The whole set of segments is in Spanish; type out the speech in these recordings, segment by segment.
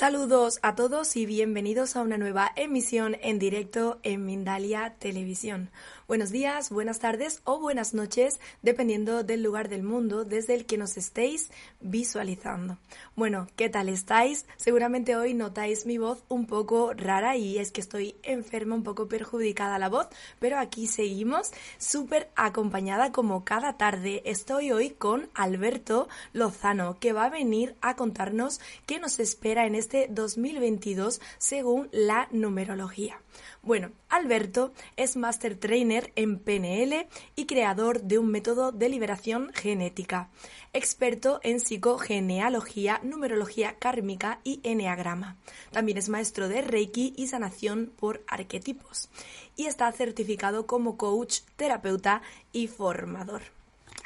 Saludos a todos y bienvenidos a una nueva emisión en directo en Mindalia Televisión. Buenos días, buenas tardes o buenas noches, dependiendo del lugar del mundo desde el que nos estéis visualizando. Bueno, ¿qué tal estáis? Seguramente hoy notáis mi voz un poco rara y es que estoy enferma, un poco perjudicada la voz, pero aquí seguimos súper acompañada como cada tarde. Estoy hoy con Alberto Lozano, que va a venir a contarnos qué nos espera en este 2022 según la numerología. Bueno, Alberto es Master Trainer en PNL y creador de un método de liberación genética, experto en psicogenealogía, numerología kármica y eneagrama. También es maestro de Reiki y sanación por arquetipos y está certificado como coach, terapeuta y formador.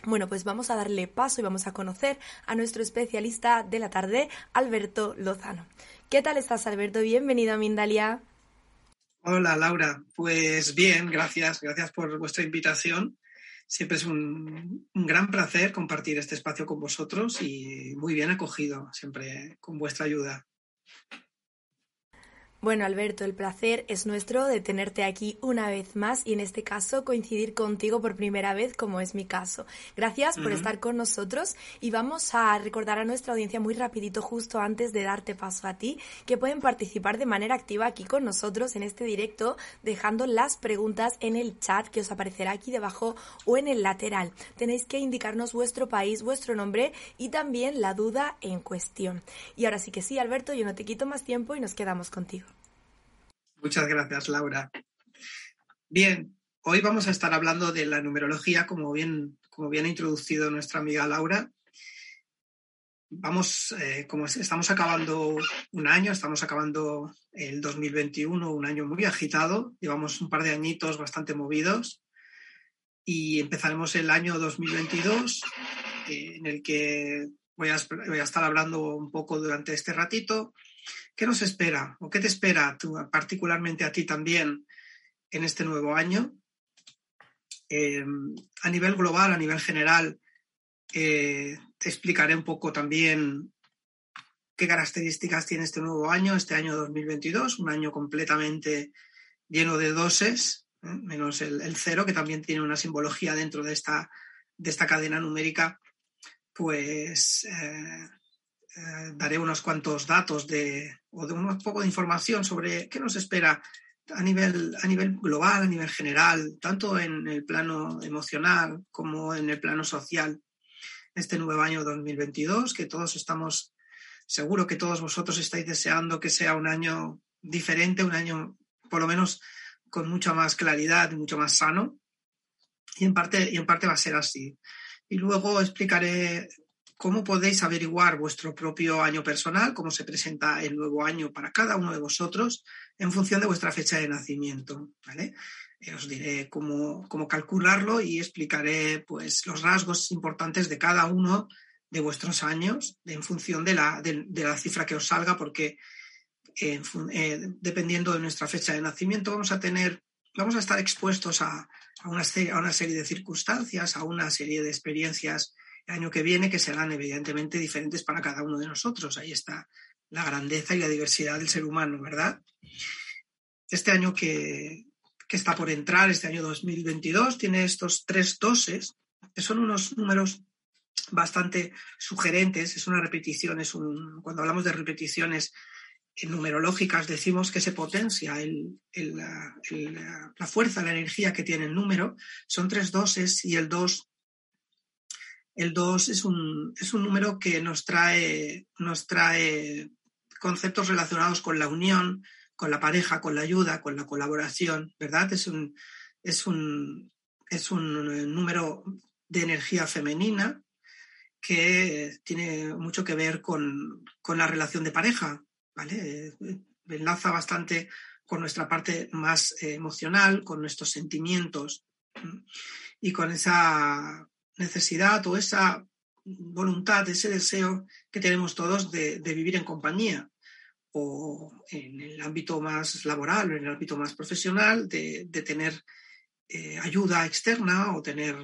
Bueno, pues vamos a darle paso y vamos a conocer a nuestro especialista de la tarde, Alberto Lozano. ¿Qué tal estás, Alberto? Bienvenido a Mindalia. Hola Laura, pues bien, gracias, gracias por vuestra invitación. Siempre es un, un, gran placer compartir este espacio con vosotros y muy bien acogido, siempre con vuestra ayuda. Bueno, Alberto, el placer es nuestro de tenerte aquí una vez más y en este caso coincidir contigo por primera vez, como es mi caso. Gracias por uh -huh. estar con nosotros y vamos a recordar a nuestra audiencia muy rapidito, justo antes de darte paso a ti, que pueden participar de manera activa aquí con nosotros en este directo, dejando las preguntas en el chat que os aparecerá aquí debajo o en el lateral. Tenéis que indicarnos vuestro país, vuestro nombre y también la duda en cuestión. Y ahora sí que sí, Alberto, yo no te quito más tiempo y nos quedamos contigo. Muchas gracias, Laura. Bien, hoy vamos a estar hablando de la numerología, como bien, como bien ha introducido nuestra amiga Laura. Vamos, eh, como estamos acabando un año, estamos acabando el 2021, un año muy agitado, llevamos un par de añitos bastante movidos y empezaremos el año 2022 eh, en el que voy a, voy a estar hablando un poco durante este ratito ¿Qué nos espera o qué te espera tú, particularmente a ti también en este nuevo año? Eh, a nivel global, a nivel general, eh, te explicaré un poco también qué características tiene este nuevo año, este año 2022, un año completamente lleno de doses, ¿eh? menos el, el, cero, que también tiene una simbología dentro de esta, de esta cadena numérica, pues eh, eh, daré unos cuantos datos de, o de un poco de información sobre qué nos espera a nivel, a nivel global, a nivel general, tanto en el plano emocional como en el plano social, este nuevo año 2022, que todos estamos, seguro que todos vosotros estáis deseando que sea un año diferente, un año por lo menos con mucha más claridad y mucho más sano. Y en parte, y en parte va a ser así. Y luego explicaré cómo podéis averiguar vuestro propio año personal, cómo se presenta el nuevo año para cada uno de vosotros en función de vuestra fecha de nacimiento. Eh, os diré cómo, cómo, calcularlo y explicaré pues, los rasgos importantes de cada uno de vuestros años en función de la, de la cifra que os salga, porque eh, eh, dependiendo de nuestra fecha de nacimiento vamos a tener, vamos a estar expuestos a, a, una, a una serie de circunstancias, a una serie de experiencias el año que viene que serán evidentemente diferentes para cada uno de nosotros. Ahí está la grandeza y la diversidad del ser humano, ¿verdad? Este año que, que está por entrar, este año 2022, tiene estos tres doses, que son unos números bastante sugerentes, es una repetición, es un, cuando hablamos de repeticiones numerológicas decimos que se potencia el, el, el, la fuerza, la energía que tiene el número, son tres doses y el dos El 2 es un, es un número que nos trae, nos trae conceptos relacionados con la unión, con la pareja, con la ayuda, con la colaboración, ¿verdad? Es un, es un, es un número de energía femenina que tiene mucho que ver con, con la relación de pareja, ¿vale? Enlaza bastante con nuestra parte más emocional, con nuestros sentimientos y con esa necesidad o esa voluntad, ese deseo que tenemos todos de, vivir en compañía o en el ámbito más laboral o en el ámbito más profesional, de, tener eh, ayuda externa o tener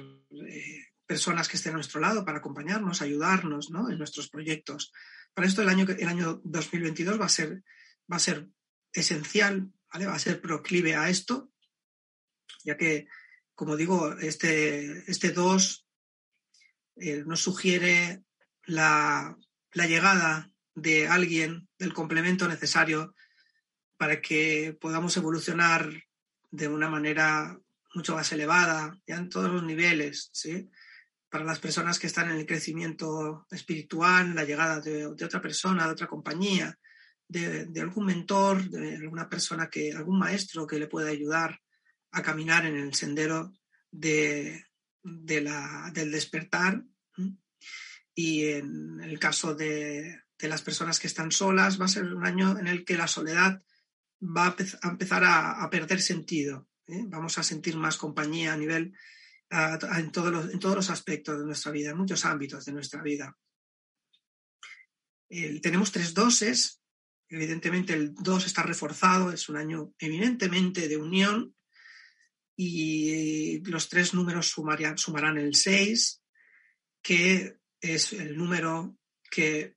eh, personas que estén a nuestro lado para acompañarnos, ayudarnos en nuestros proyectos. Para esto el año, el año 2022 va a ser, va a ser esencial, va a ser proclive a esto, ya que, como digo, este, este 2 eh, nos sugiere la, llegada de alguien, del complemento necesario para que podamos evolucionar de una manera mucho más elevada, ya en todos los niveles, ¿sí? Para las personas que están en el crecimiento espiritual, la llegada de, otra persona, de otra compañía, de, algún mentor, de alguna persona que, algún maestro que le pueda ayudar a caminar en el sendero de, del despertar. Y en el caso de, las personas que están solas, va a ser un año en el que la soledad va a empezar a, perder sentido. ¿eh? Vamos a sentir más compañía a nivel, en, todos los, aspectos de nuestra vida, en muchos ámbitos de nuestra vida. tenemos tres doses. Evidentemente el dos está reforzado, es un año eminentemente de unión, y los tres números sumarán el 6, que es el número que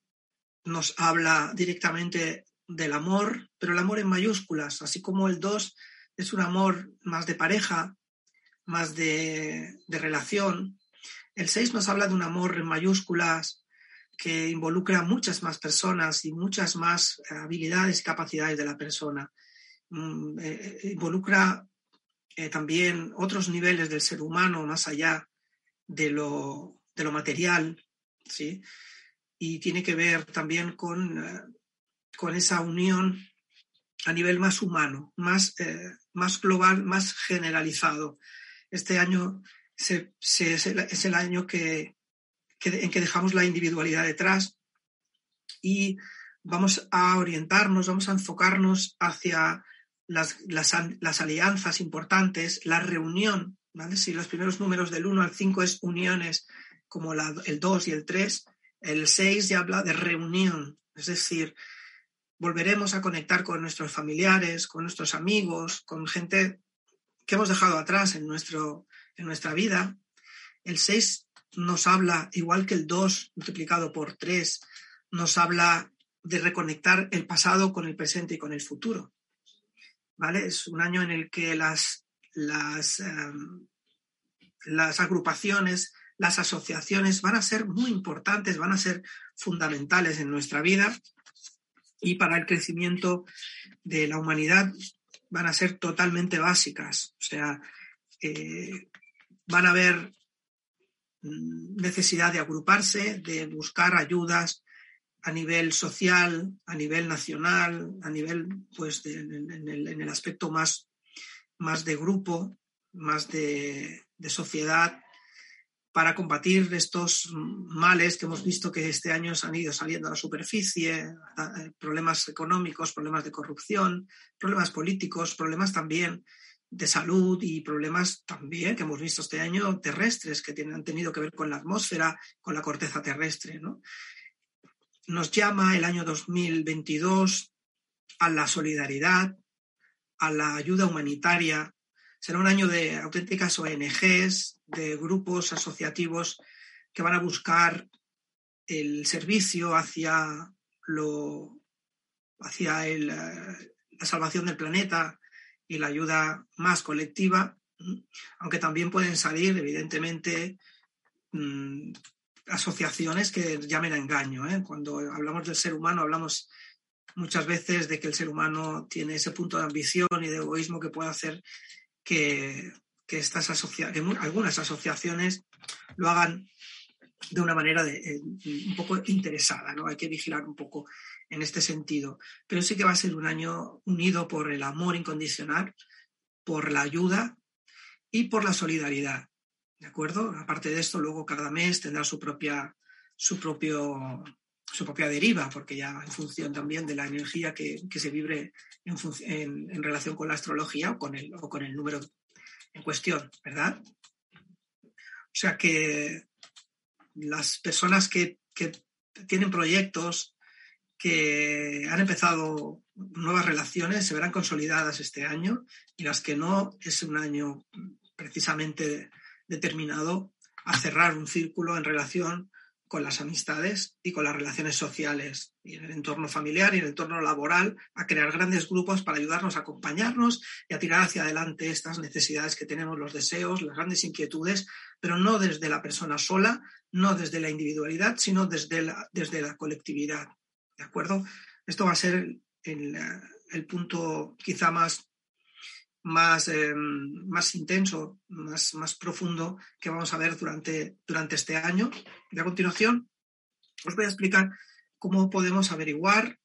nos habla directamente del amor, pero el amor en mayúsculas, así como el 2 es un amor más de pareja, más de, relación. El 6 nos habla de un amor en mayúsculas que involucra muchas más personas y muchas más habilidades y capacidades de la persona. Mm, eh, eh, involucra eh, también otros niveles del ser humano más allá de lo, de lo material, ¿sí? Y tiene que ver también con, eh, con esa unión a nivel más humano, más, eh, más global, más generalizado. Este año es el año que, en que dejamos la individualidad detrás y vamos a orientarnos, vamos a enfocarnos hacia las, las, alianzas importantes, la reunión, ¿vale? Si los primeros números del 1 al 5 es uniones, como el 2 y el 3, el 6 ya habla de reunión, es decir, volveremos a conectar con nuestros familiares, con nuestros amigos, con gente que hemos dejado atrás en, nuestro, en nuestra vida. El 6 nos habla, igual que el 2 multiplicado por 3, nos habla de reconectar el pasado con el presente y con el futuro. ¿vale? Es un año en el que las, las, em, las agrupaciones, las asociaciones van a ser muy importantes, van a ser fundamentales en nuestra vida y para el crecimiento de la humanidad van a ser totalmente básicas. O sea, eh, van a haber mm, necesidad de agruparse, de buscar ayudas, a nivel social, a nivel nacional, a nivel, pues, en, el, aspecto más, más de grupo, más de, sociedad, para combatir estos males que hemos visto que este año han ido saliendo a la superficie, problemas económicos, problemas de corrupción, problemas políticos, problemas también de salud y problemas también que hemos visto este año terrestres que tienen, han tenido que ver con la atmósfera, con la corteza terrestre. ¿no? nos llama el año 2022 a la solidaridad, a la ayuda humanitaria. Será un año de auténticas ONGs, de grupos asociativos que van a buscar el servicio hacia, lo, hacia eh, la salvación del planeta y la ayuda más colectiva, aunque también pueden salir, evidentemente, mm, asociaciones que llamen a engaño. ¿eh? Cuando hablamos del ser humano, hablamos muchas veces de que el ser humano tiene ese punto de ambición y de egoísmo que puede hacer que, estas algunas asociaciones lo hagan de una manera de, un poco interesada, ¿no? Hay que vigilar un poco en este sentido. Pero sí que va a ser un año unido por el amor incondicional, por la ayuda y por la solidaridad. ¿De acuerdo? Aparte de esto, luego cada mes tendrá su propia, su propio, su propia deriva, porque ya en función también de la energía que, se vibre en, en, relación con la astrología o con, el, o con el número en cuestión, ¿verdad? O sea que las personas que, que tienen proyectos, que han empezado nuevas relaciones, se verán consolidadas este año y las que no, es un año precisamente determinado a cerrar un círculo en relación con las amistades y con las relaciones sociales y en el entorno familiar y en el entorno laboral, a crear grandes grupos para ayudarnos a acompañarnos y a tirar hacia adelante estas necesidades que tenemos, los deseos, las grandes inquietudes, pero no desde la persona sola, no desde la individualidad, sino desde la, desde la colectividad. ¿De acuerdo? Esto va a ser el, el punto quizá más más, em, más intenso, más, más profundo que vamos a ver durante, durante este año. Y a continuación os voy a explicar cómo podemos averiguar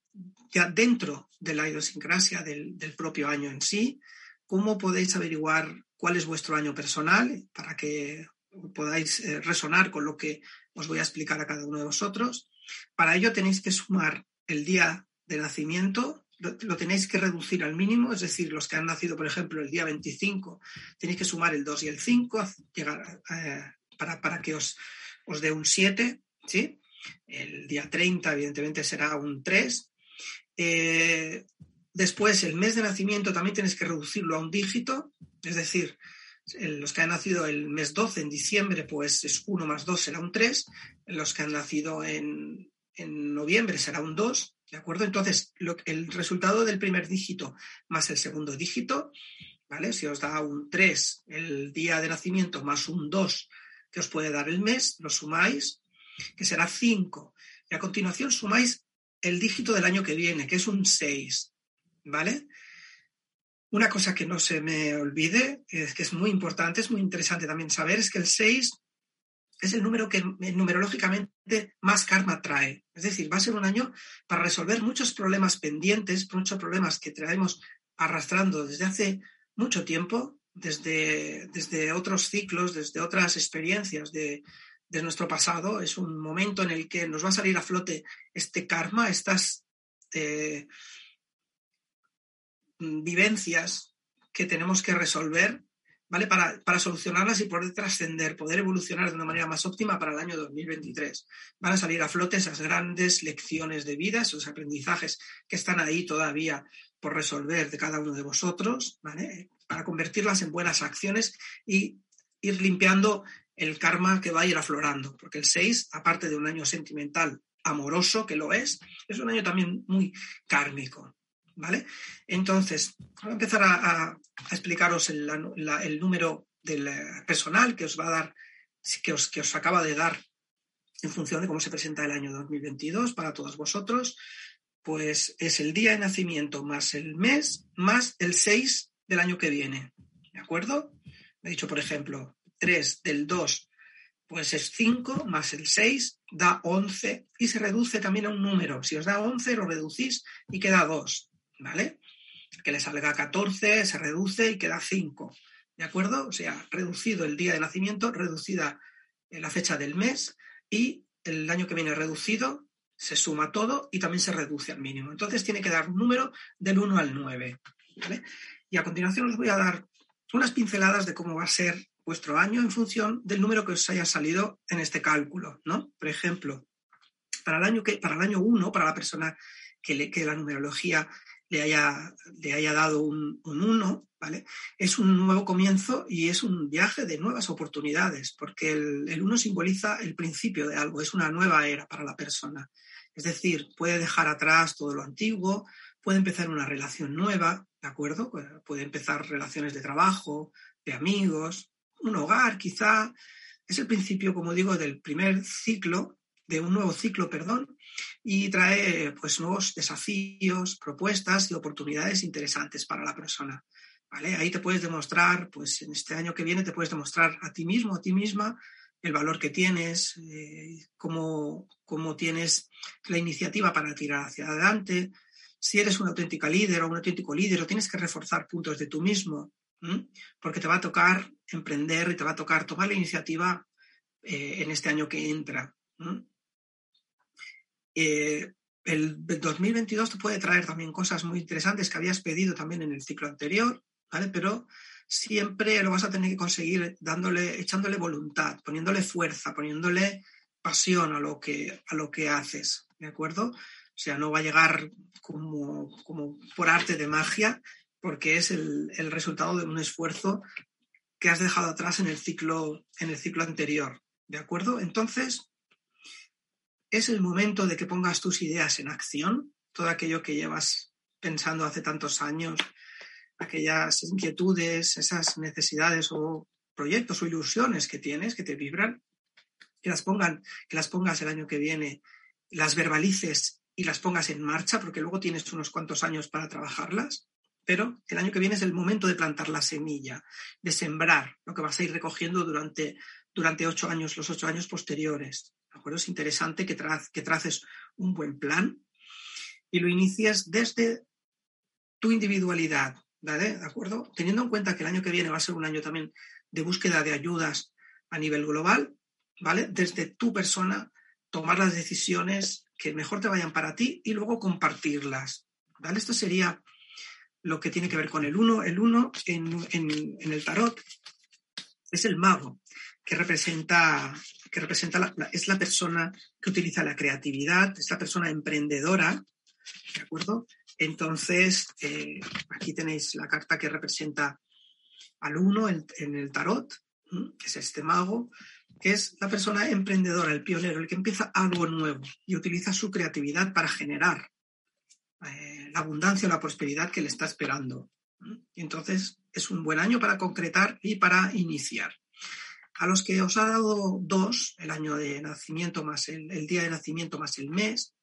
ya dentro de la idiosincrasia del, del propio año en sí, cómo podéis averiguar cuál es vuestro año personal para que podáis eh, resonar con lo que os voy a explicar a cada uno de vosotros. Para ello tenéis que sumar el día de nacimiento lo, tenéis que reducir al mínimo, es decir, los que han nacido, por ejemplo, el día 25, tenéis que sumar el 2 y el 5 llegar, eh, para, para, que os, os dé un 7, ¿sí? El día 30, evidentemente, será un 3. Eh, después, el mes de nacimiento también tenéis que reducirlo a un dígito, es decir, los que han nacido el mes 12 en diciembre, pues es 1 más 2 será un 3. Los que han nacido en, en noviembre será un 2. ¿De acuerdo? Entonces, el resultado del primer dígito más el segundo dígito, ¿vale? Si os da un 3 el día de nacimiento más un 2 que os puede dar el mes, lo sumáis, que será 5. Y a continuación sumáis el dígito del año que viene, que es un 6, ¿vale? Una cosa que no se me olvide, es que es muy importante, es muy interesante también saber, es que el 6 es el número que numerológicamente más karma trae. Es decir, va a ser un año para resolver muchos problemas pendientes, muchos problemas que traemos arrastrando desde hace mucho tiempo, desde, desde otros ciclos, desde otras experiencias de, nuestro pasado. Es un momento en el que nos va a salir a flote este karma, estas eh, vivencias que tenemos que resolver ¿vale? Para, para solucionarlas y poder trascender, poder evolucionar de una manera más óptima para el año 2023. Van a salir a flote esas grandes lecciones de vida, esos aprendizajes que están ahí todavía por resolver de cada uno de vosotros, ¿vale? Para convertirlas en buenas acciones y ir limpiando el karma que va a ir aflorando, porque el 6, aparte de un año sentimental amoroso, que lo es, es un año también muy kármico. ¿Vale? Entonces, voy a empezar a, explicaros el, número del eh, personal que os va a dar, que os, que os acaba de dar en función de cómo se presenta el año 2022 para todos vosotros, pues es el día de nacimiento más el mes más el 6 del año que viene. ¿De acuerdo? He dicho, por ejemplo, 3 del 2, pues es 5 más el 6 da 11 y se reduce también a un número. Si os da 11 lo reducís y queda 2. ¿Vale? Que le salga 14, se reduce y queda 5, ¿de acuerdo? O sea, reducido el día de nacimiento, reducida eh, la fecha del mes y el año que viene reducido, se suma todo y también se reduce al mínimo. Entonces tiene que dar un número del 1 al 9, ¿vale? Y a continuación os voy a dar unas pinceladas de cómo va a ser vuestro año en función del número que os haya salido en este cálculo, ¿no? Por ejemplo, para el año, que, para el año 1, para la persona que, le, que la numerología le haya, le haya dado un, un uno, ¿vale? Es un nuevo comienzo y es un viaje de nuevas oportunidades, porque el, el uno simboliza el principio de algo, es una nueva era para la persona. Es decir, puede dejar atrás todo lo antiguo, puede empezar una relación nueva, ¿de acuerdo? Puede empezar relaciones de trabajo, de amigos, un hogar quizá. Es el principio, como digo, del primer ciclo de un nuevo ciclo, perdón, y trae pues nuevos desafíos, propuestas y oportunidades interesantes para la persona. ¿vale? Ahí te puedes demostrar, pues en este año que viene te puedes demostrar a ti mismo, a ti misma, el valor que tienes, eh, cómo, tienes la iniciativa para tirar hacia adelante. Si eres una auténtica líder o un auténtico líder, o tienes que reforzar puntos de tú mismo, porque te va a tocar emprender y te va a tocar tomar la iniciativa eh, en este año que entra. Eh, el 2022 te puede traer también cosas muy interesantes que habías pedido también en el ciclo anterior, ¿vale? Pero siempre lo vas a tener que conseguir dándole, echándole voluntad, poniéndole fuerza, poniéndole pasión a lo que, a lo que haces, ¿de acuerdo? O sea, no va a llegar como, como por arte de magia, porque es el, el, resultado de un esfuerzo que has dejado atrás en el ciclo, en el ciclo anterior, ¿de acuerdo? Entonces, es el momento de que pongas tus ideas en acción, todo aquello que llevas pensando hace tantos años, aquellas inquietudes, esas necesidades o proyectos o ilusiones que tienes, que te vibran, que las, pongan, que las pongas el año que viene, las verbalices y las pongas en marcha, porque luego tienes unos cuantos años para trabajarlas, pero el año que viene es el momento de plantar la semilla, de sembrar lo que vas a ir recogiendo durante, durante ocho años, los ocho años posteriores. ¿De acuerdo? Es interesante que, que traces un buen plan y lo inicies desde tu individualidad, ¿De acuerdo? Teniendo en cuenta que el año que viene va a ser un año también de búsqueda de ayudas a nivel global, ¿vale? Desde tu persona, tomar las decisiones que mejor te vayan para ti y luego compartirlas, ¿vale? Esto sería lo que tiene que ver con el uno. El uno en, el tarot es el mago, que representa, que representa es la persona que utiliza la creatividad, es la persona emprendedora, ¿de acuerdo? Entonces, eh, aquí tenéis la carta que representa al uno en, el tarot, que es este mago, que es la persona emprendedora, el pionero, el que empieza algo nuevo y utiliza su creatividad para generar eh, la abundancia o la prosperidad que le está esperando. Y entonces es un buen año para concretar y para iniciar. A los que os ha dado dos, el año de nacimiento más el día de nacimiento más el mes,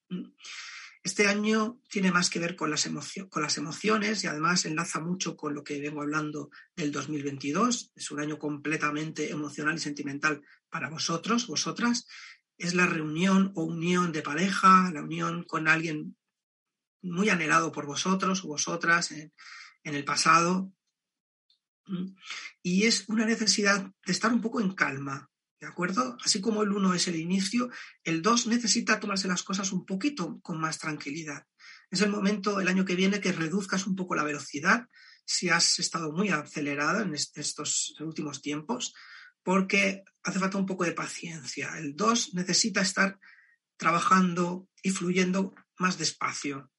este año tiene más que ver con las, emociones y además enlaza mucho con lo que vengo hablando del 2022. Es un año completamente emocional y sentimental para vosotros, vosotras. Es la reunión o unión de pareja, la unión con alguien muy anhelado por vosotros o vosotras en el pasado. Y es una necesidad de estar un poco en calma, ¿De acuerdo? Así como el 1 es el inicio, el 2 necesita tomarse las cosas un poquito con más tranquilidad. Es el momento el año que viene que reduzcas un poco la velocidad si has estado muy acelerada en estos últimos tiempos, porque hace falta un poco de paciencia. El 2 necesita estar trabajando y fluyendo más despacio.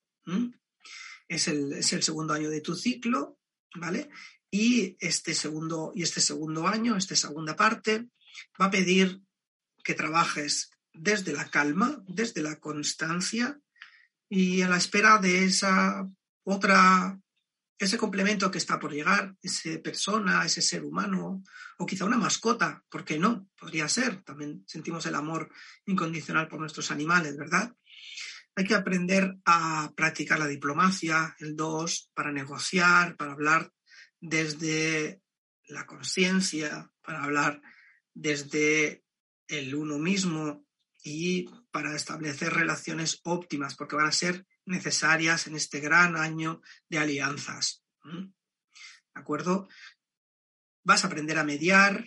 Es el, es el segundo año de tu ciclo, ¿vale? Y este segundo, y este segundo año, esta segunda parte, va a pedir que trabajes desde la calma, desde la constancia y a la espera de esa otra, ese complemento que está por llegar, esa persona, ese ser humano o quizá una mascota, ¿por qué no? Podría ser, también sentimos el amor incondicional por nuestros animales, ¿verdad? Hay que aprender a practicar la diplomacia, el dos, para negociar, para hablar desde la conciencia, para hablar desde el uno mismo y para establecer relaciones óptimas, porque van a ser necesarias en este gran año de alianzas. ¿De acuerdo? Vas a aprender a mediar,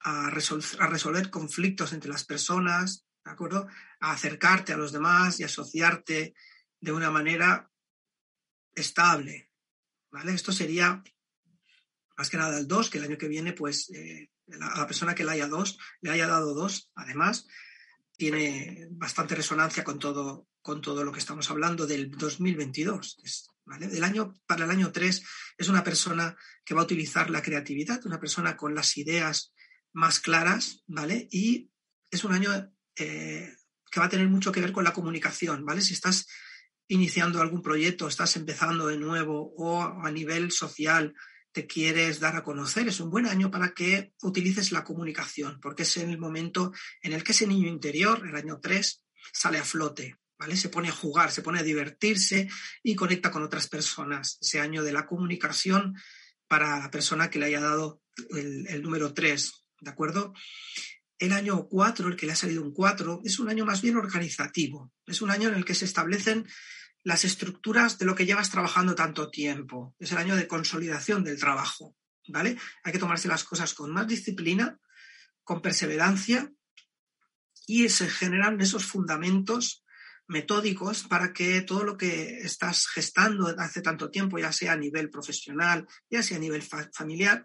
a, resolver conflictos entre las personas, ¿de acuerdo? A acercarte a los demás y asociarte de una manera estable, ¿vale? Esto sería más que nada el 2, que el año que viene, pues, eh, a la persona que le haya, dos, le haya dado dos, además, tiene bastante resonancia con todo, con todo lo que estamos hablando del 2022. ¿vale? año, para el año 3 es una persona que va a utilizar la creatividad, una persona con las ideas más claras, ¿vale? Y es un año eh, que va a tener mucho que ver con la comunicación, ¿vale? Si estás iniciando algún proyecto, estás empezando de nuevo o a nivel social te quieres dar a conocer, es un buen año para que utilices la comunicación, porque es en el momento en el que ese niño interior, el año 3, sale a flote, ¿vale? Se pone a jugar, se pone a divertirse y conecta con otras personas. Ese año de la comunicación para la persona que le haya dado el, número 3, ¿de acuerdo? el año 4, el que le ha salido un 4, es un año más bien organizativo. Es un año en el que se establecen las estructuras de lo que llevas trabajando tanto tiempo. Es el año de consolidación del trabajo, ¿vale? Hay que tomarse las cosas con más disciplina, con perseverancia y se generan esos fundamentos metódicos para que todo lo que estás gestando hace tanto tiempo, ya sea a nivel profesional, ya sea a nivel familiar,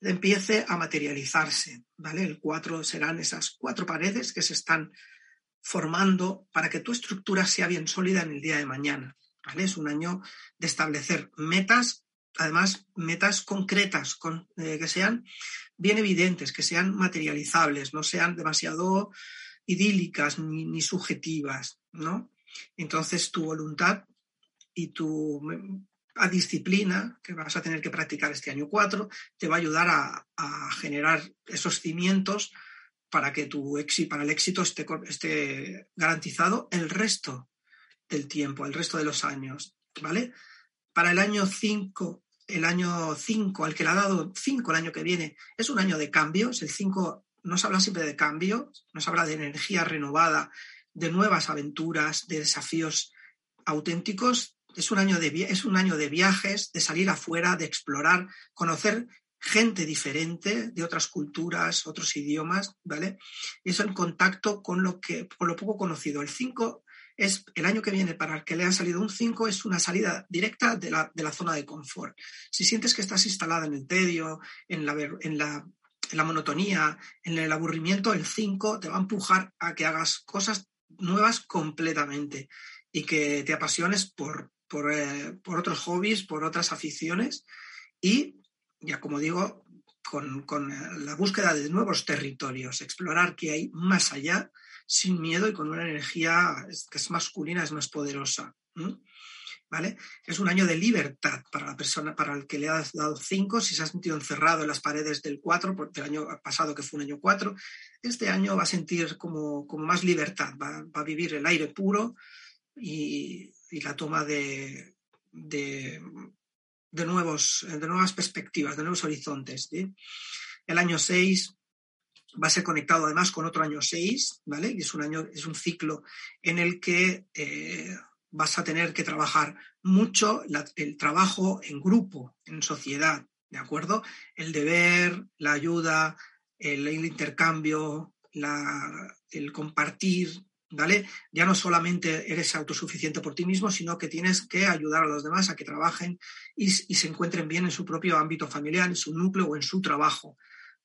empiece a materializarse, ¿vale? El cuatro serán esas cuatro paredes que se están formando para que tu estructura sea bien sólida en el día de mañana. Es un año de establecer metas, además metas concretas, con, eh, que sean bien evidentes, que sean materializables, no sean demasiado idílicas ni, subjetivas, ¿no? Entonces tu voluntad y tu disciplina que vas a tener que practicar este año 4 te va a ayudar a, a generar esos cimientos para que tu éxito, para el éxito esté, esté garantizado el resto del tiempo, el resto de los años, ¿vale? Para el año 5, el año 5, al que le ha dado 5 el año que viene, es un año de cambios. El 5 nos habla siempre de cambios, nos habla de energía renovada, de nuevas aventuras, de desafíos auténticos. Es un año de, es un año de viajes, de salir afuera, de explorar, conocer gente diferente de otras culturas, otros idiomas, ¿vale? Y eso en contacto con lo que, con lo poco conocido. El 5 es, el año que viene para el que le ha salido un 5 es una salida directa de la, de la, zona de confort. Si sientes que estás instalada en el tedio, en la, en la, en la monotonía, en el aburrimiento, el 5 te va a empujar a que hagas cosas nuevas completamente y que te apasiones por, por, eh, por otros hobbies, por otras aficiones y ya como digo, con, la búsqueda de nuevos territorios, explorar qué hay más allá, sin miedo y con una energía que es masculina, es más poderosa. ¿Vale? Es un año de libertad para la persona, para el que le has dado cinco, si se ha sentido encerrado en las paredes del cuatro, del año pasado que fue un año cuatro, este año va a sentir como, más libertad, va, a vivir el aire puro y, la toma de, nuevos, de nuevas perspectivas, de nuevos horizontes. El año 6 va a ser conectado además con otro año 6, ¿vale? Y es un año, es un ciclo en el que eh, vas a tener que trabajar mucho el trabajo en grupo, en sociedad, ¿de acuerdo? El deber, la ayuda, el, intercambio, el compartir, ¿vale? Ya no solamente eres autosuficiente por ti mismo, sino que tienes que ayudar a los demás a que trabajen y, se encuentren bien en su propio ámbito familiar, en su núcleo o en su trabajo.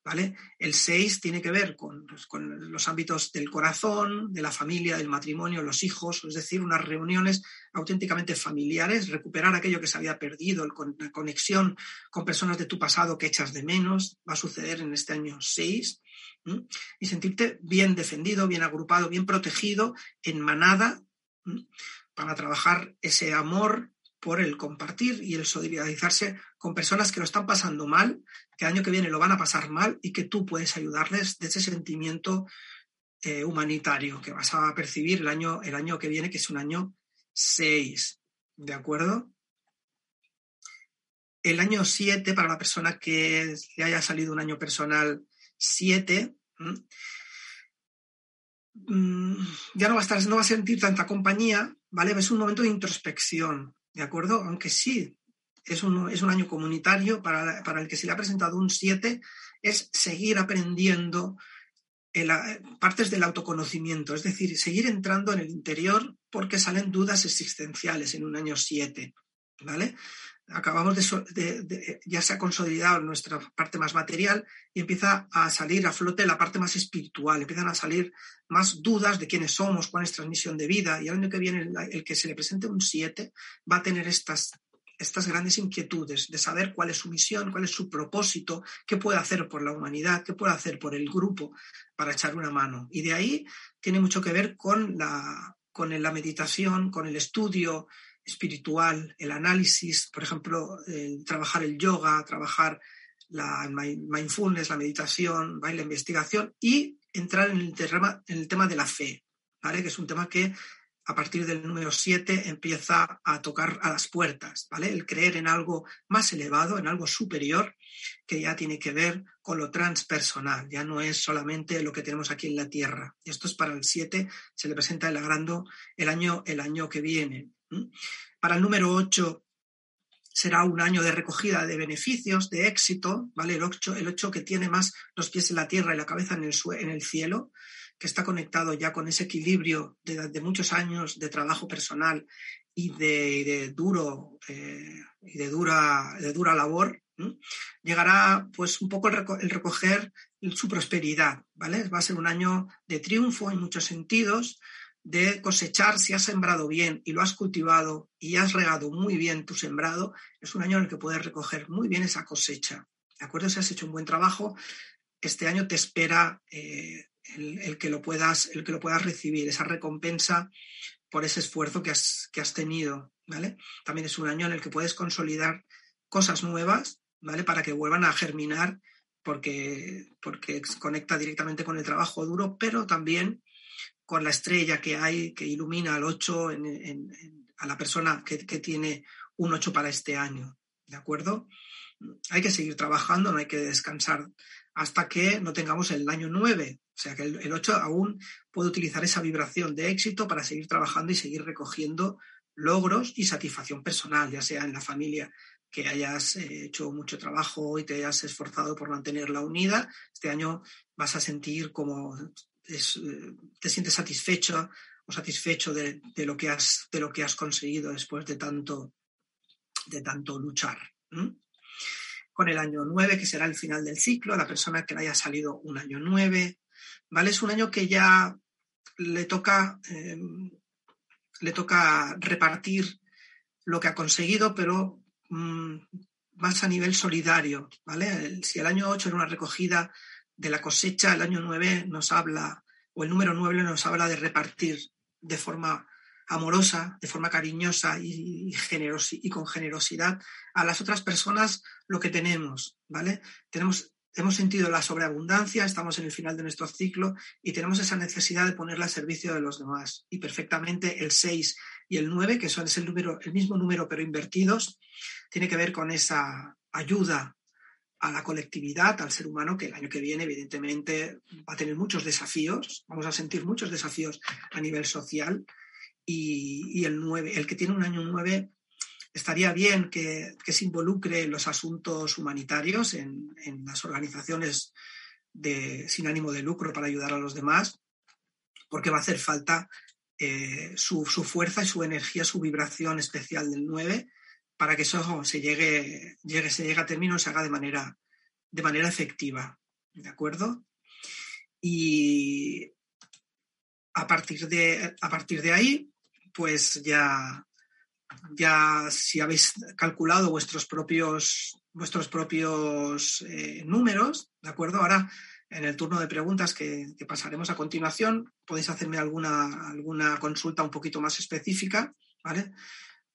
¿Vale? El 6 tiene que ver pues, con, los ámbitos del corazón, de la familia, del matrimonio, los hijos, es decir, unas reuniones auténticamente familiares, recuperar aquello que se había perdido, la conexión con personas de tu pasado que echas de menos, va a suceder en este año 6 y sentirte bien defendido, bien agrupado, bien protegido en manada para trabajar ese amor por el compartir y el solidarizarse con personas que lo están pasando mal, que el año que viene lo van a pasar mal y que tú puedes ayudarles de ese sentimiento eh, humanitario que vas a percibir el año, el año que viene, que es un año 6. ¿De acuerdo? El año 7, para la persona que le haya salido un año personal 7, mm, ya no va a estar, no va a sentir tanta compañía, ¿vale? Es un momento de introspección, ¿de acuerdo? Aunque sí, es un, es un año comunitario para, el que se le ha presentado un 7, es seguir aprendiendo partes del autoconocimiento, es decir, seguir entrando en el interior porque salen dudas existenciales en un año 7, ¿vale? Acabamos de, ya se ha consolidado nuestra parte más material y empieza a salir a flote la parte más espiritual, empiezan a salir más dudas de quiénes somos, cuál es nuestra misión de vida y el año que viene el, que se le presente un 7 va a tener estas, estas grandes inquietudes de saber cuál es su misión, cuál es su propósito, qué puede hacer por la humanidad, qué puede hacer por el grupo para echar una mano. Y de ahí tiene mucho que ver con la, con la meditación, con el estudio, espiritual, el análisis, por ejemplo, trabajar el yoga, trabajar la mindfulness, la meditación, la investigación y entrar en el, tema, en el tema de la fe, ¿vale? que es un tema que a partir del número 7 empieza a tocar a las puertas, ¿vale? El creer en algo más elevado, en algo superior, que ya tiene que ver con lo transpersonal, ya no es solamente lo que tenemos aquí en la Tierra. Esto es para el 7, se le presenta el agrando el año, el año que viene. Para el número 8 será un año de recogida de beneficios, de éxito, ¿vale? El 8, el 8 que tiene más los pies en la tierra y la cabeza en el, en el cielo, que está conectado ya con ese equilibrio de, muchos años de trabajo personal y de, duro eh, y de dura, de dura labor, llegará pues un poco el, recoger su prosperidad, ¿vale? Va a ser un año de triunfo en muchos sentidos, de cosechar si has sembrado bien y lo has cultivado y has regado muy bien tu sembrado, es un año en el que puedes recoger muy bien esa cosecha. ¿De acuerdo? Si has hecho un buen trabajo, este año te espera eh, el, que lo puedas, el que lo puedas recibir, esa recompensa por ese esfuerzo que has, que has tenido, ¿vale? También es un año en el que puedes consolidar cosas nuevas, ¿vale? Para que vuelvan a germinar porque, porque conecta directamente con el trabajo duro, pero también con la estrella que hay que ilumina al 8 a la persona que, tiene un 8 para este año, ¿de acuerdo? Hay que seguir trabajando, no hay que descansar hasta que no tengamos el año 9. O sea que el, 8 aún puede utilizar esa vibración de éxito para seguir trabajando y seguir recogiendo logros y satisfacción personal, ya sea en la familia que hayas eh, hecho mucho trabajo y te hayas esforzado por mantenerla unida. Este año vas a sentir como eh, te sientes satisfecho o satisfecho de, lo que has, de lo que has conseguido después de tanto, de tanto luchar con el año 9, que será el final del ciclo, la persona que le haya salido un año 9, ¿vale? Es un año que ya le toca, em, le toca repartir lo que ha conseguido, pero mm, más a nivel solidario, ¿vale? si el año 8 era una recogida de la cosecha, el año 9 nos habla, o el número 9 nos habla de repartir de forma amorosa, de forma cariñosa y, y con generosidad a las otras personas lo que tenemos, ¿vale? Tenemos, hemos sentido la sobreabundancia, estamos en el final de nuestro ciclo y tenemos esa necesidad de ponerla al servicio de los demás. Y perfectamente el 6 y el 9, que son el, número, el mismo número pero invertidos, tiene que ver con esa ayuda a la colectividad, al ser humano, que el año que viene, evidentemente, va a tener muchos desafíos, vamos a sentir muchos desafíos a nivel social, y, el 9, el que tiene un año 9, estaría bien que, se involucre en los asuntos humanitarios, en, las organizaciones de, sin ánimo de lucro para ayudar a los demás, porque va a hacer falta eh, su, fuerza y su energía, su vibración especial del 9, para que eso se llegue, llegue, se a término se haga de manera, de manera efectiva. ¿De acuerdo? Y a partir de, a partir de ahí, pues ya, ya si habéis calculado vuestros propios, vuestros propios eh, números, ¿de acuerdo? Ahora, en el turno de preguntas que, pasaremos a continuación, podéis hacerme alguna, alguna consulta un poquito más específica, ¿vale?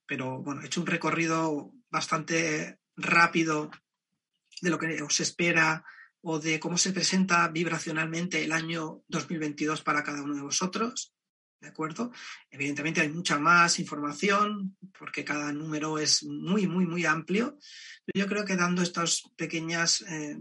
Pero bueno, he hecho un recorrido bastante rápido de lo que os espera o de cómo se presenta vibracionalmente el año 2022 para cada uno de vosotros. ¿de acuerdo? Evidentemente hay mucha más información porque cada número es muy, muy, muy amplio. Yo creo que dando estas pequeñas, eh,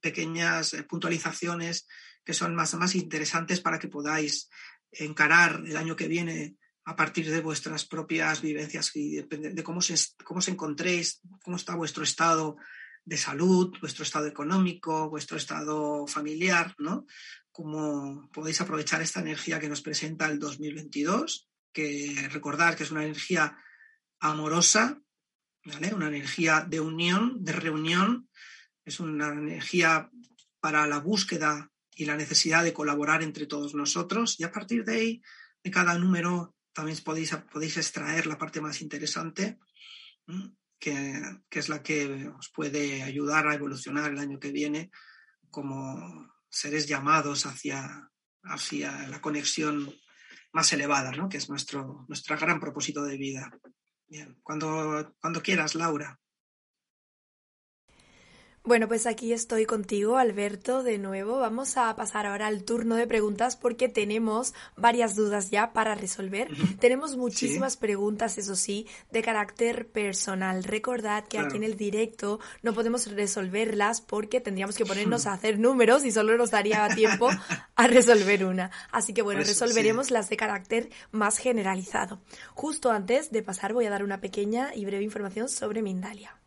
pequeñas eh, puntualizaciones que son más, más interesantes para que podáis encarar el año que viene a partir de vuestras propias vivencias y de, cómo, se, cómo se encontréis, cómo está vuestro estado de salud, vuestro estado económico, vuestro estado familiar, ¿no? cómo podéis aprovechar esta energía que nos presenta el 2022, que recordar que es una energía amorosa, una energía de unión, de reunión, es una energía para la búsqueda y la necesidad de colaborar entre todos nosotros y a partir de ahí, de cada número, también podéis, podéis extraer la parte más interesante, que, que es la que os puede ayudar a evolucionar el año que viene como seres llamados hacia, hacia la conexión más elevada, ¿no? que es nuestro, nuestro gran propósito de vida. Bien, cuando, cuando quieras, Laura. Bueno, pues aquí estoy contigo, Alberto, de nuevo. Vamos a pasar ahora al turno de preguntas porque tenemos varias dudas ya para resolver. tenemos muchísimas preguntas, eso sí, de carácter personal. Recordad que aquí en el directo no podemos resolverlas porque tendríamos que ponernos a hacer números y solo nos daría tiempo a resolver una. Así que bueno, resolveremos las de carácter más generalizado. Justo antes de pasar voy a dar una pequeña y breve información sobre Mindalia.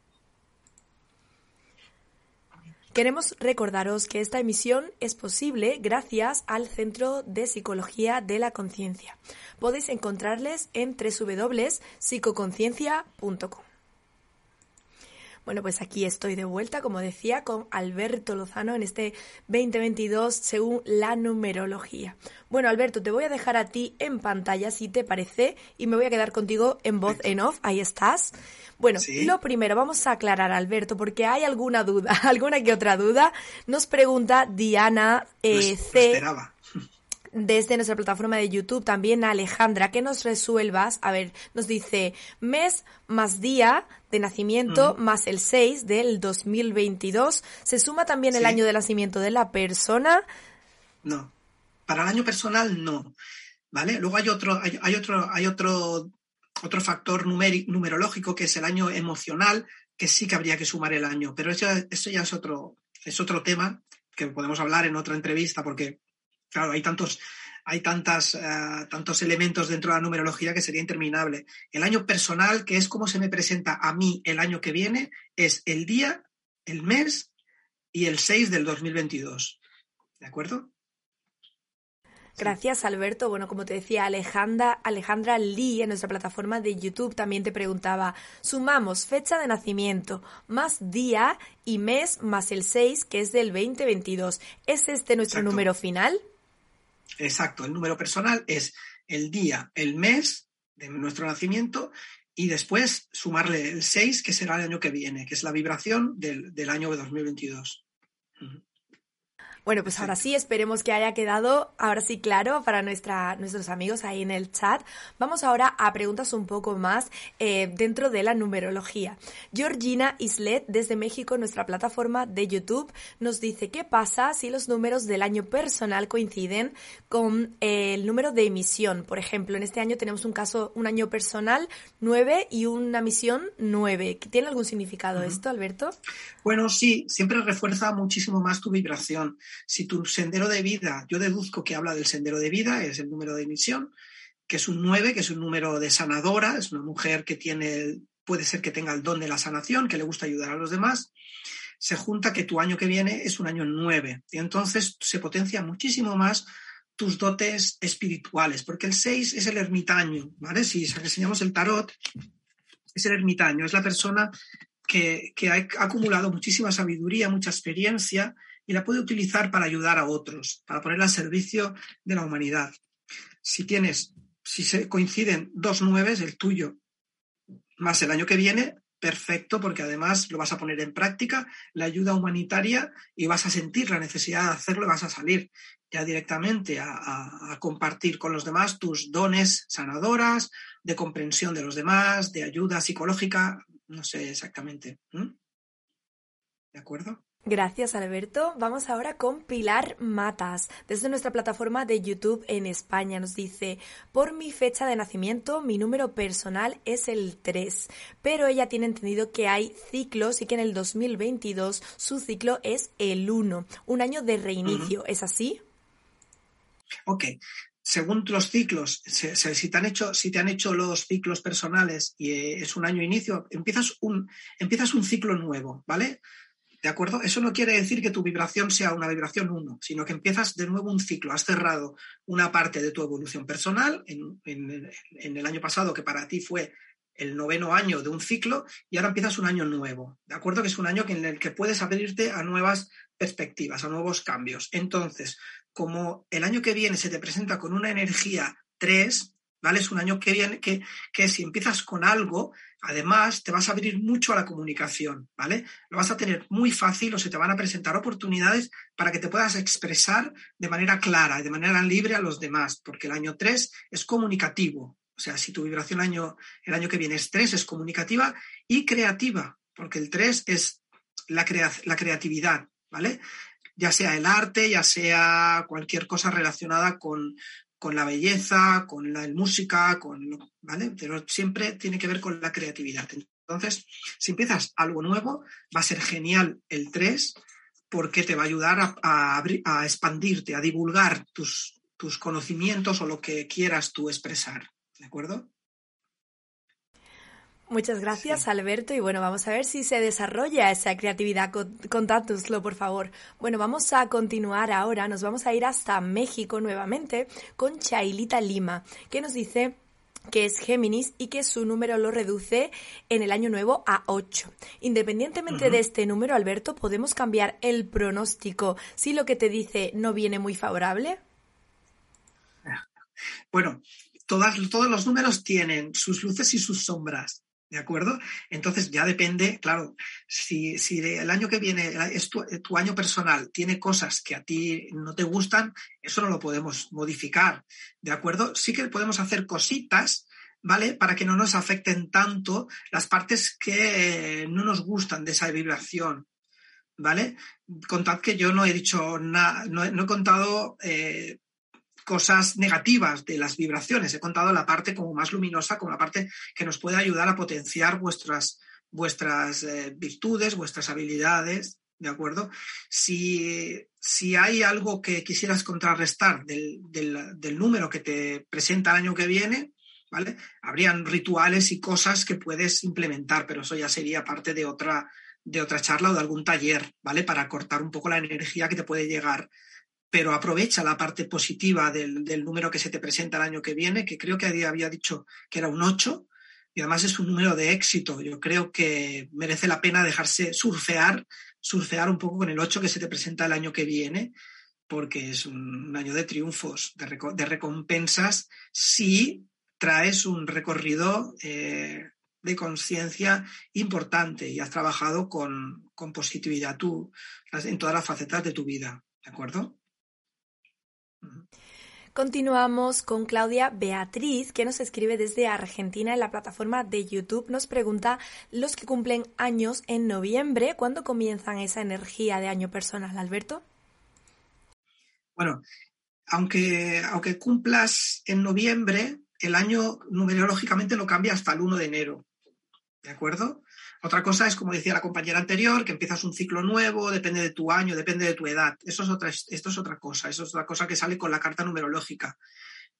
Queremos recordaros que esta emisión es posible gracias al Centro de Psicología de la Conciencia. Podéis encontrarles en www.psicoconciencia.com. Bueno, pues aquí estoy de vuelta, como decía, con Alberto Lozano en este 2022 según la numerología. Bueno, Alberto, te voy a dejar a ti en pantalla si te parece y me voy a quedar contigo en voz en off. Ahí estás. Bueno, lo primero, vamos a aclarar, Alberto, porque hay alguna duda, alguna que otra duda. Nos pregunta Diana eh, C desde nuestra plataforma de YouTube también Alejandra, que nos resuelvas, a ver, nos dice mes más día de nacimiento más el 6 del 2022. ¿Se suma también el año de nacimiento de la persona? No, para el año personal no. ¿Vale? Luego hay otro, hay, otro, hay otro, otro factor numerológico que es el año emocional, que sí que habría que sumar el año, pero eso, eso ya es otro, es otro tema que podemos hablar en otra entrevista porque Claro, hay tantos, hay tantas, eh, tantos elementos dentro de la numerología que sería interminable. El año personal, que es como se me presenta a mí el año que viene, es el día, el mes y el 6 del 2022. ¿De acuerdo? Gracias, Alberto. Bueno, como te decía, Alejandra, Alejandra Lee en nuestra plataforma de YouTube también te preguntaba, sumamos fecha de nacimiento más día y mes más el 6, que es del 2022. ¿Es este nuestro número final? Exacto, el número personal es el día, el mes de nuestro nacimiento y después sumarle el 6, que será el año que viene, que es la vibración del, del año 2022. Bueno, pues ahora sí, esperemos que haya quedado ahora sí claro para nuestra, nuestros amigos ahí en el chat. Vamos ahora a preguntas un poco más eh, dentro de la numerología. Georgina Islet, desde México, nuestra plataforma de YouTube, nos dice qué pasa si los números del año personal coinciden con eh, el número de emisión. Por ejemplo, en este año tenemos un caso, un año personal 9 y una misión 9. ¿Tiene algún significado esto, Alberto? Bueno, sí, siempre refuerza muchísimo más tu vibración. Si tu sendero de vida, yo deduzco que habla del sendero de vida, es el número de emisión, que es un 9, que es un número de sanadora, es una mujer que tiene, puede ser que tenga el don de la sanación, que le gusta ayudar a los demás, se junta que tu año que viene es un año 9. Y entonces se potencia muchísimo más tus dotes espirituales, porque el 6 es el ermitaño, ¿vale? Si enseñamos el tarot, es el ermitaño, es la persona que, que, ha acumulado muchísima sabiduría, mucha experiencia y la puede utilizar para ayudar a otros, para ponerla al servicio de la humanidad. Si tienes, si se coinciden dos nueves, el tuyo más el año que viene, perfecto, porque además lo vas a poner en práctica, la ayuda humanitaria, y vas a sentir la necesidad de hacerlo y vas a salir ya directamente a, compartir con los demás tus dones sanadoras, de comprensión de los demás, de ayuda psicológica, no sé exactamente. ¿De acuerdo? Gracias, Alberto. Vamos ahora con Pilar Matas, desde nuestra plataforma de YouTube en España. Nos dice, por mi fecha de nacimiento, mi número personal es el 3, pero ella tiene entendido que hay ciclos y que en el 2022 su ciclo es el 1, un año de reinicio. ¿Es así? Ok. Según los ciclos, si te, han hecho, si te han hecho los ciclos personales y eh, es un año inicio, empiezas un, empiezas un ciclo nuevo, ¿vale? ¿De acuerdo? Eso no quiere decir que tu vibración sea una vibración 1, sino que empiezas de nuevo un ciclo. Has cerrado una parte de tu evolución personal en, el año pasado, que para ti fue el noveno año de un ciclo, y ahora empiezas un año nuevo. ¿De acuerdo? Que es un año en el que puedes abrirte a nuevas perspectivas, a nuevos cambios. Entonces, como el año que viene se te presenta con una energía 3, ¿vale? Es un año que viene que, que si empiezas con algo, Además, te vas a abrir mucho a la comunicación, ¿vale? Lo vas a tener muy fácil o se te van a presentar oportunidades para que te puedas expresar de manera clara y de manera libre a los demás, porque el año 3 es comunicativo. O sea, si tu vibración el año, el año que viene es 3, es comunicativa y creativa, porque el 3 es la, la creatividad, ¿vale? Ya sea el arte, ya sea cualquier cosa relacionada con, con la belleza, con la música, con ¿vale? Pero siempre tiene que ver con la creatividad. Entonces, si empiezas algo nuevo, va a ser genial el 3 porque te va a ayudar a, a, expandirte, a divulgar tus, tus conocimientos o lo que quieras tú expresar. ¿De acuerdo? Muchas gracias, Alberto. Y bueno, vamos a ver si se desarrolla esa creatividad. Contátoslo, por favor. Bueno, vamos a continuar ahora. Nos vamos a ir hasta México nuevamente con Chailita Lima, que nos dice que es Géminis y que su número lo reduce en el año nuevo a 8. Independientemente de este número, Alberto, ¿podemos cambiar el pronóstico si lo que te dice no viene muy favorable? Bueno, todas, todos los números tienen sus luces y sus sombras. ¿De acuerdo? Entonces ya depende, claro, si, si el año que viene es tu, tu, año personal, tiene cosas que a ti no te gustan, eso no lo podemos modificar. ¿De acuerdo? Sí que podemos hacer cositas, ¿vale? Para que no nos afecten tanto las partes que no nos gustan de esa vibración. ¿Vale? Contad que yo no he dicho nada, no, no, he contado eh, cosas negativas de las vibraciones. He contado la parte como más luminosa, como la parte que nos puede ayudar a potenciar vuestras, vuestras eh, virtudes, vuestras habilidades, ¿de acuerdo? Si, si, hay algo que quisieras contrarrestar del, del, del, número que te presenta el año que viene, ¿vale? Habrían rituales y cosas que puedes implementar, pero eso ya sería parte de otra, de otra charla o de algún taller, ¿vale? Para cortar un poco la energía que te puede llegar pero aprovecha la parte positiva del, número que se te presenta el año que viene, que creo que había dicho que era un 8, y además es un número de éxito. Yo creo que merece la pena dejarse surfear, surfear un poco con el 8 que se te presenta el año que viene, porque es un, año de triunfos, de, recompensas, si traes un recorrido eh, de conciencia importante y has trabajado con, con positividad tú en todas las facetas de tu vida. ¿De acuerdo? Continuamos con Claudia Beatriz, que nos escribe desde Argentina en la plataforma de YouTube. Nos pregunta los que cumplen años en noviembre, ¿cuándo comienzan esa energía de año personal, Alberto? Bueno, aunque, aunque cumplas en noviembre, el año numerológicamente no cambia hasta el 1 de enero. ¿De acuerdo? Otra cosa es, como decía la compañera anterior, que empiezas un ciclo nuevo, depende de tu año, depende de tu edad. Eso es otra, esto es otra cosa, eso es otra cosa que sale con la carta numerológica.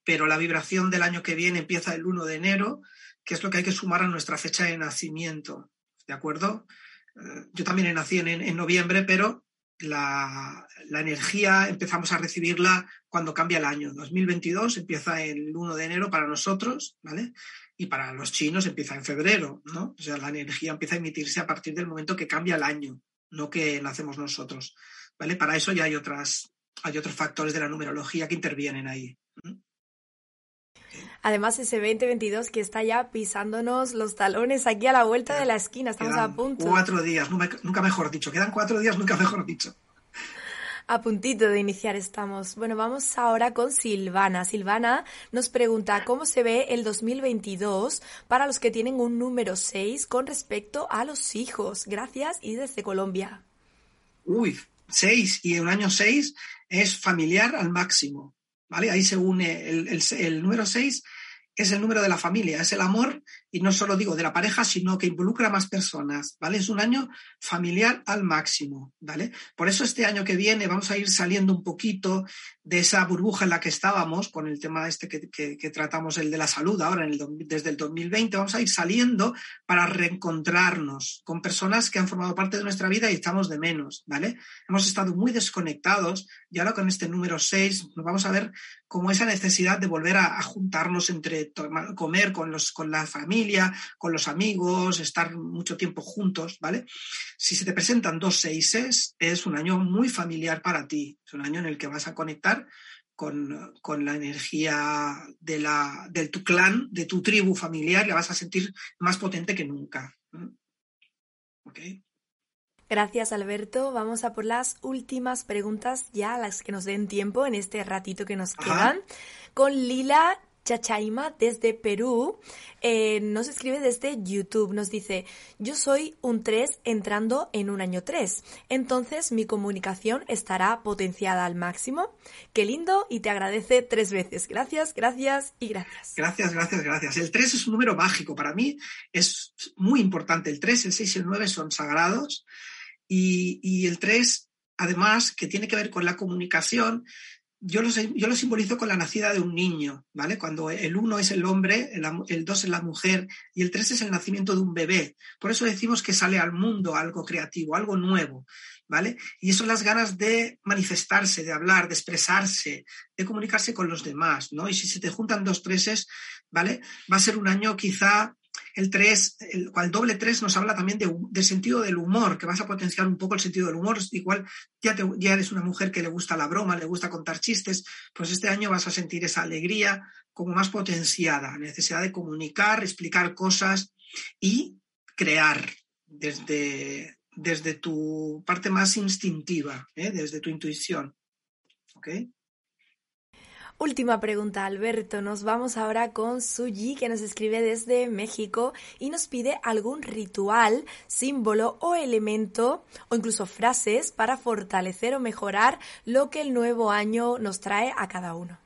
Pero la vibración del año que viene empieza el 1 de enero, que es lo que hay que sumar a nuestra fecha de nacimiento. ¿De acuerdo? Eh, yo también nací en, en noviembre, pero la, la, energía empezamos a recibirla cuando cambia el año. 2022 empieza el 1 de enero para nosotros, ¿vale? Y para los chinos empieza en febrero, ¿no? O sea, la energía empieza a emitirse a partir del momento que cambia el año, no que nacemos nosotros, ¿vale? Para eso ya hay otras, hay otros factores de la numerología que intervienen ahí. Además, ese 2022 que está ya pisándonos los talones aquí a la vuelta de la esquina, estamos a punto. Cuatro días, nunca mejor dicho, quedan cuatro días, nunca mejor dicho. A puntito de iniciar estamos. Bueno, vamos ahora con Silvana. Silvana nos pregunta cómo se ve el 2022 para los que tienen un número 6 con respecto a los hijos. Gracias y desde Colombia. Uy, 6 y un año 6 es familiar al máximo. ¿Vale? Ahí se une el, el, número 6 es el número de la familia, es el amor, y no solo digo de la pareja, sino que involucra a más personas, ¿vale? Es un año familiar al máximo, ¿vale? Por eso este año que viene vamos a ir saliendo un poquito de esa burbuja en la que estábamos con el tema este que, que, tratamos, el de la salud ahora en el, desde el 2020, vamos a ir saliendo para reencontrarnos con personas que han formado parte de nuestra vida y estamos de menos, ¿vale? Hemos estado muy desconectados y ahora con este número 6 nos vamos a ver como esa necesidad de volver a, a juntarnos entre comer con, los, con la familia, con los amigos, estar mucho tiempo juntos, ¿vale? Si se te presentan dos seises, es un año muy familiar para ti, es un año en el que vas a conectar con, con, la energía de, la, de tu clan, de tu tribu familiar, la vas a sentir más potente que nunca. ¿Okay? Gracias Alberto. Vamos a por las últimas preguntas, ya las que nos den tiempo en este ratito que nos quedan, con Lila Chachaima desde Perú eh, nos escribe desde YouTube, nos dice, yo soy un 3 entrando en un año 3, entonces mi comunicación estará potenciada al máximo. Qué lindo y te agradece tres veces. Gracias, gracias y gracias. Gracias, gracias, gracias. El 3 es un número mágico, para mí es muy importante. El 3, el 6 y el 9 son sagrados y, y el 3, además, que tiene que ver con la comunicación, yo lo, yo lo simbolizo con la nacida de un niño, ¿vale? Cuando el uno es el hombre, el, dos es la mujer y el tres es el nacimiento de un bebé. Por eso decimos que sale al mundo algo creativo, algo nuevo, ¿vale? Y son las ganas de manifestarse, de hablar, de expresarse, de comunicarse con los demás, ¿no? Y si se te juntan dos treses, ¿vale? Va a ser un año quizá el 3, el, el doble 3 nos habla también de, del sentido del humor, que vas a potenciar un poco el sentido del humor. Igual ya, te, ya eres una mujer que le gusta la broma, le gusta contar chistes, pues este año vas a sentir esa alegría como más potenciada, necesidad de comunicar, explicar cosas y crear desde, desde tu parte más instintiva, ¿eh? desde tu intuición. ¿Ok? Última pregunta, Alberto. Nos vamos ahora con Suji, que nos escribe desde México y nos pide algún ritual, símbolo o elemento, o incluso frases para fortalecer o mejorar lo que el nuevo año nos trae a cada uno.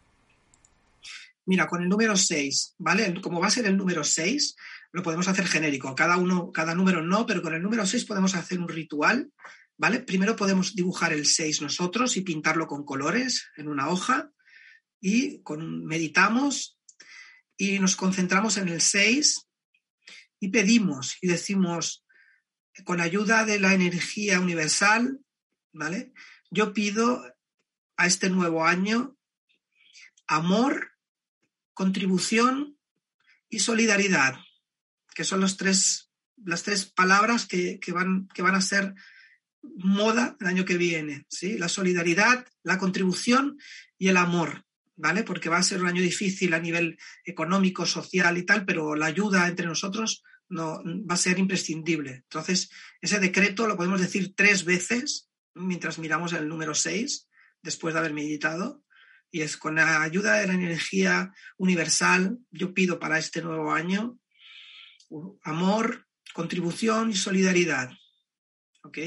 Mira, con el número 6, ¿vale? Como va a ser el número 6, lo podemos hacer genérico. Cada uno, cada número no, pero con el número 6 podemos hacer un ritual, ¿vale? Primero podemos dibujar el 6 nosotros y pintarlo con colores en una hoja y con, meditamos y nos concentramos en el 6 y pedimos y decimos, con ayuda de la energía universal, ¿vale? Yo pido a este nuevo año amor, contribución y solidaridad, que son los tres, las tres palabras que, que, van, que van a ser moda el año que viene, ¿sí? La solidaridad, la contribución y el amor. ¿Vale? Porque va a ser un año difícil a nivel económico, social y tal, pero la ayuda entre nosotros no, va a ser imprescindible. Entonces, ese decreto lo podemos decir tres veces mientras miramos el número 6, después de haber meditado, y es con la ayuda de la energía universal, yo pido para este nuevo año amor, contribución y solidaridad. ¿Ok?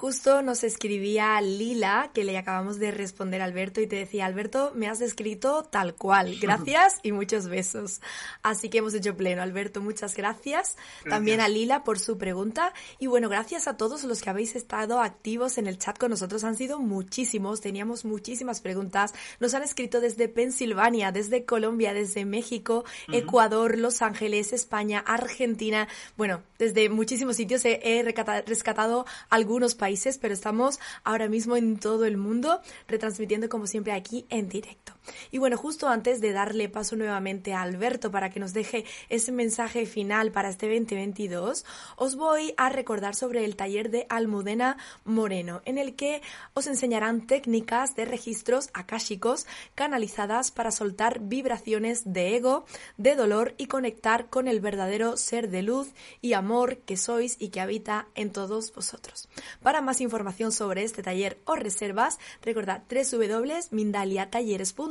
Justo nos escribía Lila, que le acabamos de responder a Alberto, y te decía, Alberto, me has escrito tal cual. Gracias y muchos besos. Así que hemos hecho pleno. Alberto, muchas gracias. También a Lila por su pregunta. Y bueno, gracias a todos los que habéis estado activos en el chat con nosotros. Han sido muchísimos. Teníamos muchísimas preguntas. Nos han escrito desde Pensilvania, desde Colombia, desde México, Ecuador, Los Ángeles, España, Argentina. Bueno, desde muchísimos sitios he, he rescatado algunos países pero estamos ahora mismo en todo el mundo retransmitiendo como siempre aquí en directo. Y bueno, justo antes de darle paso nuevamente a Alberto para que nos deje ese mensaje final para este 2022, os voy a recordar sobre el taller de Almudena Moreno, en el que os enseñarán técnicas de registros akáshicos canalizadas para soltar vibraciones de ego, de dolor y conectar con el verdadero ser de luz y amor que sois y que habita en todos vosotros. Para más información sobre este taller o reservas, recordad www.mindaliatalleres.com,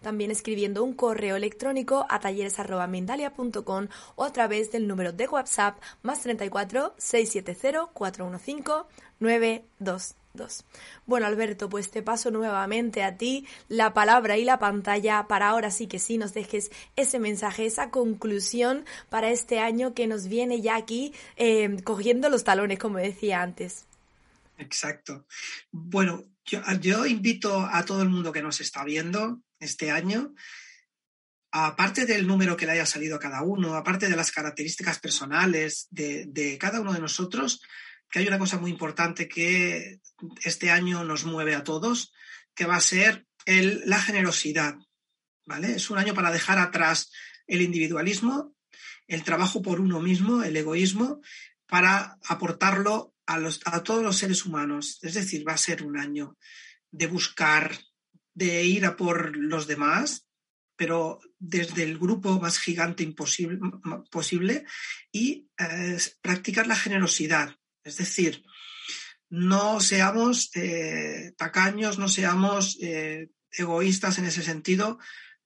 también escribiendo un correo electrónico a talleres.mindalia.com o a través del número de WhatsApp más 34 670 415 922. Bueno, Alberto, pues te paso nuevamente a ti la palabra y la pantalla para ahora sí que sí nos dejes ese mensaje, esa conclusión para este año que nos viene ya aquí eh, cogiendo los talones, como decía antes. Exacto. Bueno, yo, invito a todo el mundo que nos está viendo este año, aparte del número que le haya salido a cada uno, aparte de las características personales de, cada uno de nosotros, que hay una cosa muy importante que este año nos mueve a todos, que va a ser la generosidad. ¿vale? Es un año para dejar atrás el individualismo, el trabajo por uno mismo, el egoísmo, para aportarlo a, todos los seres humanos. Es decir, va a ser un año de buscar, de ir a por los demás, pero desde el grupo más gigante imposible, posible y eh, practicar la generosidad. Es decir, no seamos eh, tacaños, no seamos eh, egoístas en ese sentido,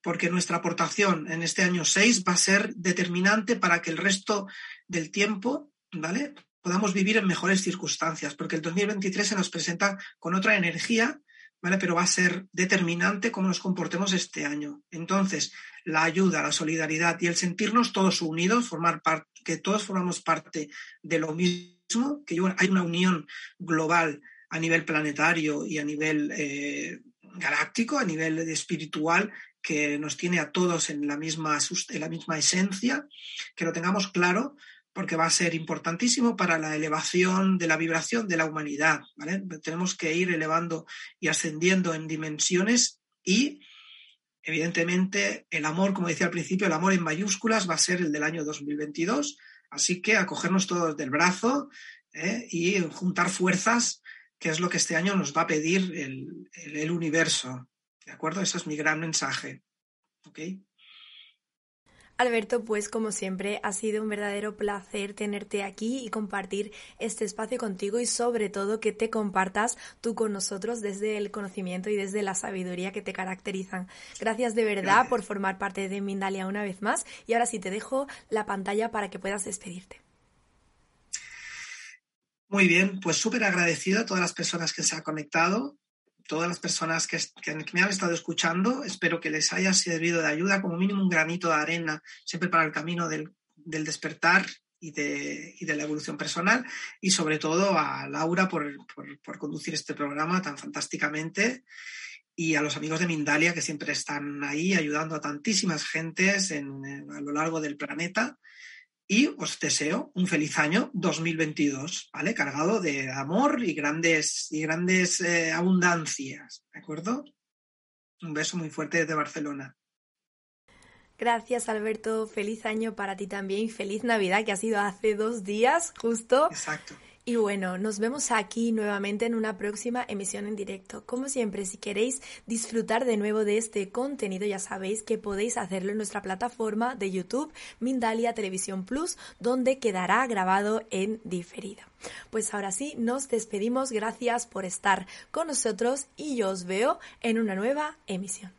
porque nuestra aportación en este año 6 va a ser determinante para que el resto del tiempo, ¿vale? Podamos vivir en mejores circunstancias, porque el 2023 se nos presenta con otra energía, ¿vale? Pero va a ser determinante cómo nos comportemos este año. Entonces, la ayuda, la solidaridad y el sentirnos todos unidos, formar parte, que todos formamos parte de lo mismo, que hay una unión global a nivel planetario y a nivel eh, galáctico, a nivel espiritual, que nos tiene a todos en la misma, en la misma esencia, que lo tengamos claro, porque va a ser importantísimo para la elevación de la vibración de la humanidad. Tenemos que ir elevando y ascendiendo en dimensiones y, evidentemente, el amor, como decía al principio, el amor en mayúsculas va a ser el del año 2022. Así que acogernos todos del brazo ¿eh? y juntar fuerzas, que es lo que este año nos va a pedir el, el universo. ¿De acuerdo? Ese es mi gran mensaje. ¿Ok? Alberto, pues como siempre ha sido un verdadero placer tenerte aquí y compartir este espacio contigo y sobre todo que te compartas tú con nosotros desde el conocimiento y desde la sabiduría que te caracterizan. Gracias de verdad por formar parte de Mindalia una vez más y ahora sí te dejo la pantalla para que puedas despedirte. Muy bien, pues súper agradecido a todas las personas que se han conectado todas las personas que, me han estado escuchando. Espero que les haya servido de ayuda, como mínimo un granito de arena, siempre para el camino del, despertar y de, de, la evolución personal. Y sobre todo a Laura por, por, conducir este programa tan fantásticamente. Y a los amigos de Mindalia que siempre están ahí ayudando a tantísimas gentes en, a lo largo del planeta y os deseo un feliz año 2022, ¿vale? Cargado de amor y grandes, y grandes eh, abundancias, ¿de acuerdo? Un beso muy fuerte desde Barcelona. Gracias Alberto, feliz año para ti también feliz Navidad que ha sido hace dos días justo. Exacto. Y bueno, nos vemos aquí nuevamente en una próxima emisión en directo. Como siempre, si queréis disfrutar de nuevo de este contenido, ya sabéis que podéis hacerlo en nuestra plataforma de YouTube, Mindalia Televisión Plus, donde quedará grabado en diferido. Pues ahora sí, nos despedimos. Gracias por estar con nosotros y yo os veo en una nueva emisión.